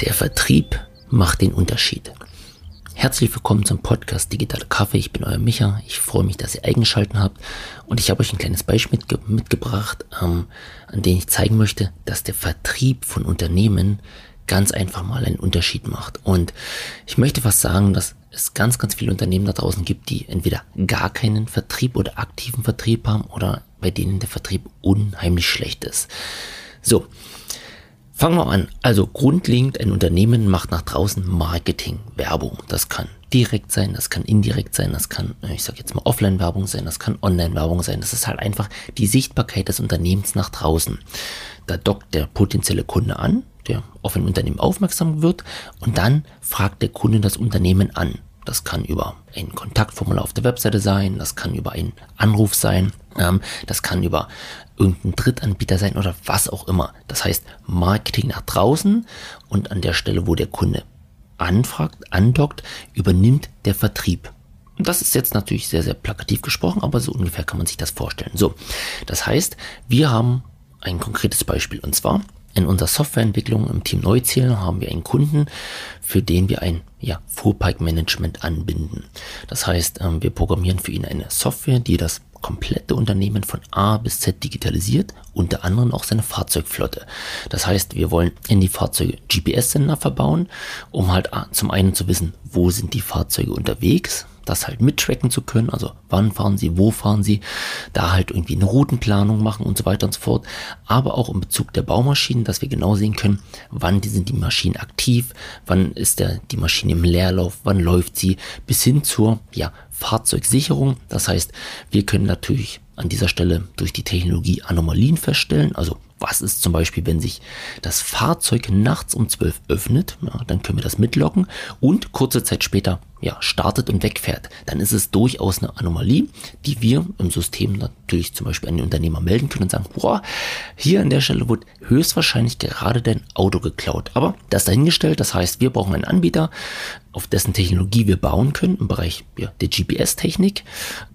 Der Vertrieb macht den Unterschied. Herzlich willkommen zum Podcast Digitale Kaffee. Ich bin euer Micha. Ich freue mich, dass ihr eingeschalten habt. Und ich habe euch ein kleines Beispiel mitge mitgebracht, ähm, an dem ich zeigen möchte, dass der Vertrieb von Unternehmen ganz einfach mal einen Unterschied macht. Und ich möchte fast sagen, dass es ganz, ganz viele Unternehmen da draußen gibt, die entweder gar keinen Vertrieb oder aktiven Vertrieb haben oder bei denen der Vertrieb unheimlich schlecht ist. So, Fangen wir an. Also grundlegend, ein Unternehmen macht nach draußen Marketing, Werbung. Das kann direkt sein, das kann indirekt sein, das kann, ich sage jetzt mal Offline-Werbung sein, das kann Online-Werbung sein. Das ist halt einfach die Sichtbarkeit des Unternehmens nach draußen. Da dockt der potenzielle Kunde an, der auf ein Unternehmen aufmerksam wird und dann fragt der Kunde das Unternehmen an. Das kann über ein Kontaktformular auf der Webseite sein, das kann über einen Anruf sein, das kann über irgendein Drittanbieter sein oder was auch immer. Das heißt Marketing nach draußen und an der Stelle, wo der Kunde anfragt, andockt, übernimmt der Vertrieb. Das ist jetzt natürlich sehr, sehr plakativ gesprochen, aber so ungefähr kann man sich das vorstellen. So, das heißt, wir haben ein konkretes Beispiel und zwar in unserer Softwareentwicklung im Team Neuzählen haben wir einen Kunden, für den wir ein ja, Fuhrpark-Management anbinden. Das heißt, ähm, wir programmieren für ihn eine Software, die das komplette Unternehmen von A bis Z digitalisiert, unter anderem auch seine Fahrzeugflotte. Das heißt, wir wollen in die Fahrzeuge GPS-Sender verbauen, um halt zum einen zu wissen, wo sind die Fahrzeuge unterwegs, das halt mittracken zu können, also wann fahren sie, wo fahren sie, da halt irgendwie eine Routenplanung machen und so weiter und so fort, aber auch in Bezug der Baumaschinen, dass wir genau sehen können, wann sind die Maschinen aktiv, wann ist der, die Maschine im Leerlauf, wann läuft sie, bis hin zur ja, Fahrzeugsicherung. Das heißt, wir können natürlich an dieser Stelle durch die Technologie Anomalien feststellen, also was ist zum Beispiel, wenn sich das Fahrzeug nachts um 12 öffnet? Ja, dann können wir das mitlocken und kurze Zeit später ja, startet und wegfährt. Dann ist es durchaus eine Anomalie, die wir im System natürlich zum Beispiel an den Unternehmer melden können und sagen, boah, hier an der Stelle wird höchstwahrscheinlich gerade dein Auto geklaut. Aber das dahingestellt, das heißt, wir brauchen einen Anbieter, auf dessen Technologie wir bauen können, im Bereich ja, der GPS-Technik,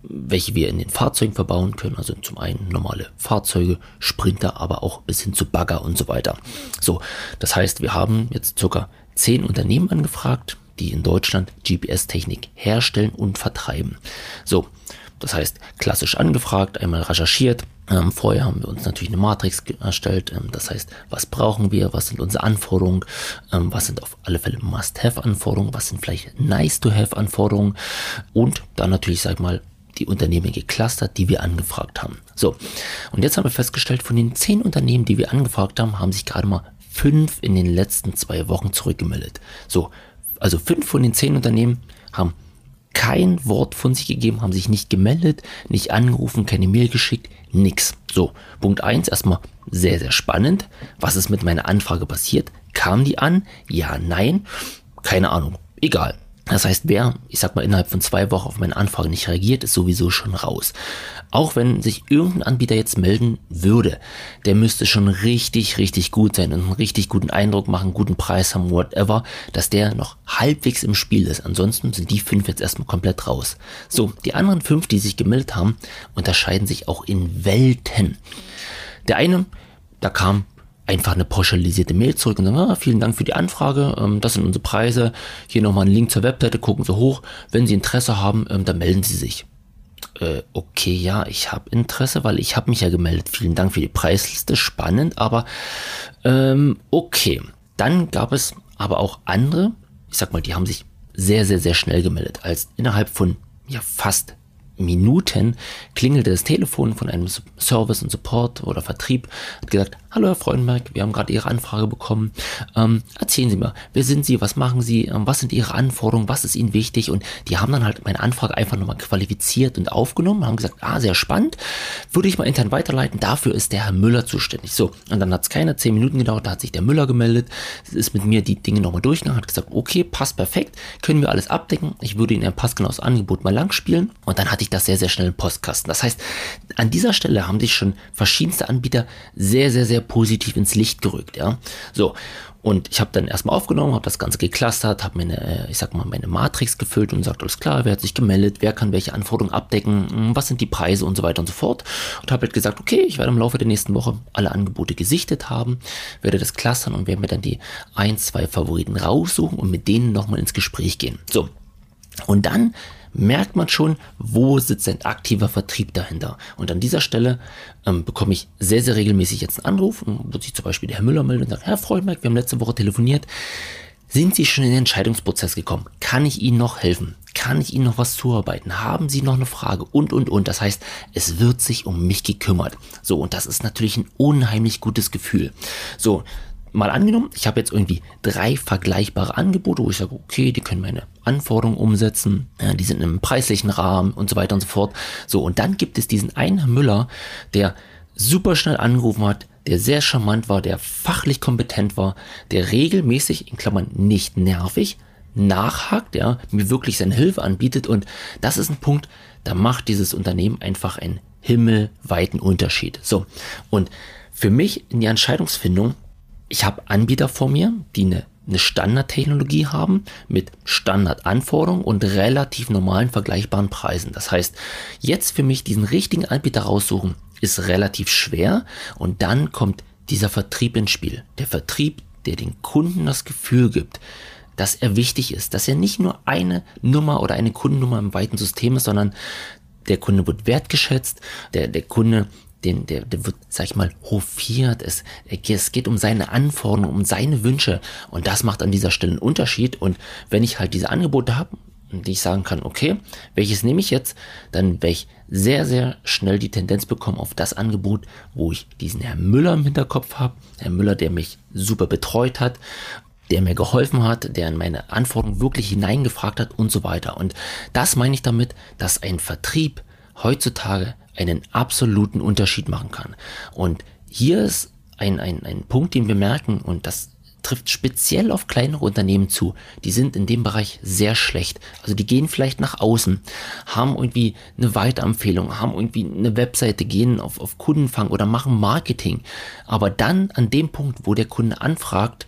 welche wir in den Fahrzeugen verbauen können. Also zum einen normale Fahrzeuge, Sprinter, aber auch bis hin zu Bagger und so weiter. So, das heißt, wir haben jetzt circa zehn Unternehmen angefragt, die in Deutschland GPS-Technik herstellen und vertreiben. So, das heißt, klassisch angefragt, einmal recherchiert. Ähm, vorher haben wir uns natürlich eine Matrix erstellt. Ähm, das heißt, was brauchen wir? Was sind unsere Anforderungen? Ähm, was sind auf alle Fälle Must-Have-Anforderungen? Was sind vielleicht Nice-to-Have-Anforderungen? Und dann natürlich, sag mal, die Unternehmen geclustert, die wir angefragt haben. So, und jetzt haben wir festgestellt, von den zehn Unternehmen, die wir angefragt haben, haben sich gerade mal fünf in den letzten zwei Wochen zurückgemeldet. So, also fünf von den zehn Unternehmen haben kein Wort von sich gegeben, haben sich nicht gemeldet, nicht angerufen, keine Mail geschickt, nix. So, Punkt eins erstmal sehr, sehr spannend. Was ist mit meiner Anfrage passiert? Kam die an? Ja, nein? Keine Ahnung. Egal. Das heißt, wer, ich sag mal, innerhalb von zwei Wochen auf meine Anfrage nicht reagiert, ist sowieso schon raus. Auch wenn sich irgendein Anbieter jetzt melden würde, der müsste schon richtig, richtig gut sein und einen richtig guten Eindruck machen, guten Preis haben, whatever, dass der noch halbwegs im Spiel ist. Ansonsten sind die fünf jetzt erstmal komplett raus. So, die anderen fünf, die sich gemeldet haben, unterscheiden sich auch in Welten. Der eine, da kam einfach eine pauschalisierte Mail zurück und sagen, ah, vielen Dank für die Anfrage, ähm, das sind unsere Preise, hier nochmal einen Link zur Webseite, gucken Sie hoch, wenn Sie Interesse haben, ähm, dann melden Sie sich. Äh, okay, ja, ich habe Interesse, weil ich habe mich ja gemeldet. Vielen Dank für die Preisliste, spannend, aber ähm, okay. Dann gab es aber auch andere, ich sag mal, die haben sich sehr, sehr, sehr schnell gemeldet, als innerhalb von ja fast Minuten klingelte das Telefon von einem Service und Support oder Vertrieb, hat gesagt, hallo Herr Freudenberg, wir haben gerade Ihre Anfrage bekommen. Ähm, erzählen Sie mal, wer sind Sie, was machen Sie, ähm, was sind Ihre Anforderungen, was ist Ihnen wichtig? Und die haben dann halt meine Anfrage einfach nochmal qualifiziert und aufgenommen, haben gesagt, ah, sehr spannend, würde ich mal intern weiterleiten, dafür ist der Herr Müller zuständig. So, und dann hat es keine zehn Minuten gedauert, da hat sich der Müller gemeldet, ist mit mir die Dinge nochmal durchgegangen, hat gesagt, okay, passt perfekt, können wir alles abdecken, ich würde Ihnen ein passgenaues Angebot mal lang spielen. Und dann hatte ich das sehr, sehr schnell im Postkasten. Das heißt, an dieser Stelle haben sich schon verschiedenste Anbieter sehr, sehr, sehr positiv ins Licht gerückt. Ja, so. Und ich habe dann erstmal aufgenommen, habe das Ganze geklustert, habe meine, äh, ich sag mal, meine Matrix gefüllt und gesagt, alles klar, wer hat sich gemeldet, wer kann welche Anforderungen abdecken, hm, was sind die Preise und so weiter und so fort. Und habe halt gesagt, okay, ich werde im Laufe der nächsten Woche alle Angebote gesichtet haben, werde das clustern und werde mir dann die ein, zwei Favoriten raussuchen und mit denen nochmal ins Gespräch gehen. So. Und dann merkt man schon, wo sitzt ein aktiver Vertrieb dahinter. Und an dieser Stelle ähm, bekomme ich sehr, sehr regelmäßig jetzt einen Anruf, wo sich zum Beispiel der Herr Müller meldet und sagt, Herr Freundberg, wir haben letzte Woche telefoniert. Sind Sie schon in den Entscheidungsprozess gekommen? Kann ich Ihnen noch helfen? Kann ich Ihnen noch was zuarbeiten? Haben Sie noch eine Frage? Und, und, und. Das heißt, es wird sich um mich gekümmert. So, und das ist natürlich ein unheimlich gutes Gefühl. So, mal angenommen, ich habe jetzt irgendwie drei vergleichbare Angebote, wo ich sage, okay, die können meine Anforderungen umsetzen, die sind im preislichen Rahmen und so weiter und so fort. So, und dann gibt es diesen einen Müller, der super schnell angerufen hat, der sehr charmant war, der fachlich kompetent war, der regelmäßig, in Klammern nicht nervig, nachhakt, ja, mir wirklich seine Hilfe anbietet und das ist ein Punkt, da macht dieses Unternehmen einfach einen himmelweiten Unterschied. So, und für mich in die Entscheidungsfindung ich habe Anbieter vor mir, die eine, eine Standardtechnologie haben mit Standardanforderungen und relativ normalen vergleichbaren Preisen. Das heißt, jetzt für mich diesen richtigen Anbieter raussuchen, ist relativ schwer und dann kommt dieser Vertrieb ins Spiel. Der Vertrieb, der den Kunden das Gefühl gibt, dass er wichtig ist, dass er nicht nur eine Nummer oder eine Kundennummer im weiten System ist, sondern der Kunde wird wertgeschätzt, der, der Kunde den, der, der wird, sag ich mal, hofiert. Es, es geht um seine Anforderungen, um seine Wünsche. Und das macht an dieser Stelle einen Unterschied. Und wenn ich halt diese Angebote habe, die ich sagen kann, okay, welches nehme ich jetzt, dann werde ich sehr, sehr schnell die Tendenz bekommen auf das Angebot, wo ich diesen Herrn Müller im Hinterkopf habe. Herr Müller, der mich super betreut hat, der mir geholfen hat, der in meine Anforderungen wirklich hineingefragt hat und so weiter. Und das meine ich damit, dass ein Vertrieb heutzutage einen absoluten Unterschied machen kann. Und hier ist ein, ein, ein Punkt, den wir merken, und das trifft speziell auf kleinere Unternehmen zu. Die sind in dem Bereich sehr schlecht. Also die gehen vielleicht nach außen, haben irgendwie eine Weiterempfehlung, haben irgendwie eine Webseite, gehen auf, auf Kundenfang oder machen Marketing. Aber dann an dem Punkt, wo der Kunde anfragt,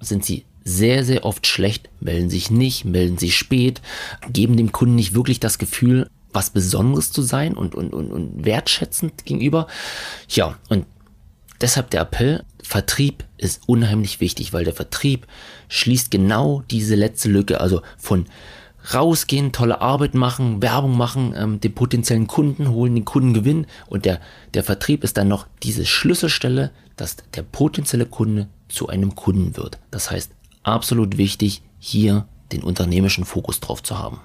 sind sie sehr, sehr oft schlecht, melden sich nicht, melden sich spät, geben dem Kunden nicht wirklich das Gefühl, was Besonderes zu sein und, und, und, und wertschätzend gegenüber. Ja, und deshalb der Appell, Vertrieb ist unheimlich wichtig, weil der Vertrieb schließt genau diese letzte Lücke, also von rausgehen, tolle Arbeit machen, Werbung machen, ähm, den potenziellen Kunden holen, den Kunden gewinnen und der, der Vertrieb ist dann noch diese Schlüsselstelle, dass der potenzielle Kunde zu einem Kunden wird. Das heißt, absolut wichtig, hier den unternehmischen Fokus drauf zu haben.